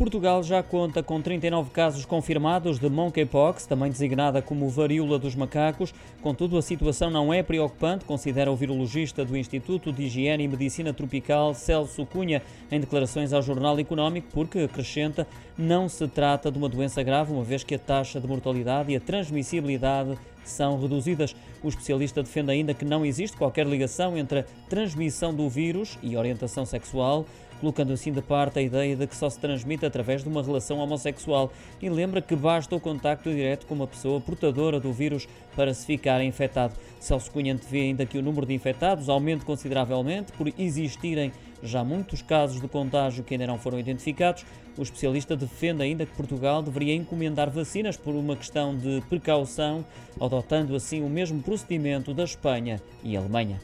Portugal já conta com 39 casos confirmados de monkeypox, também designada como varíola dos macacos. Contudo, a situação não é preocupante, considera o virologista do Instituto de Higiene e Medicina Tropical, Celso Cunha, em declarações ao Jornal Económico, porque acrescenta não se trata de uma doença grave, uma vez que a taxa de mortalidade e a transmissibilidade são reduzidas. O especialista defende ainda que não existe qualquer ligação entre a transmissão do vírus e orientação sexual colocando assim de parte a ideia de que só se transmite através de uma relação homossexual e lembra que basta o contacto direto com uma pessoa portadora do vírus para se ficar infectado. Celso Cunha vê ainda que o número de infectados aumente consideravelmente por existirem já muitos casos de contágio que ainda não foram identificados. O especialista defende ainda que Portugal deveria encomendar vacinas por uma questão de precaução, adotando assim o mesmo procedimento da Espanha e Alemanha.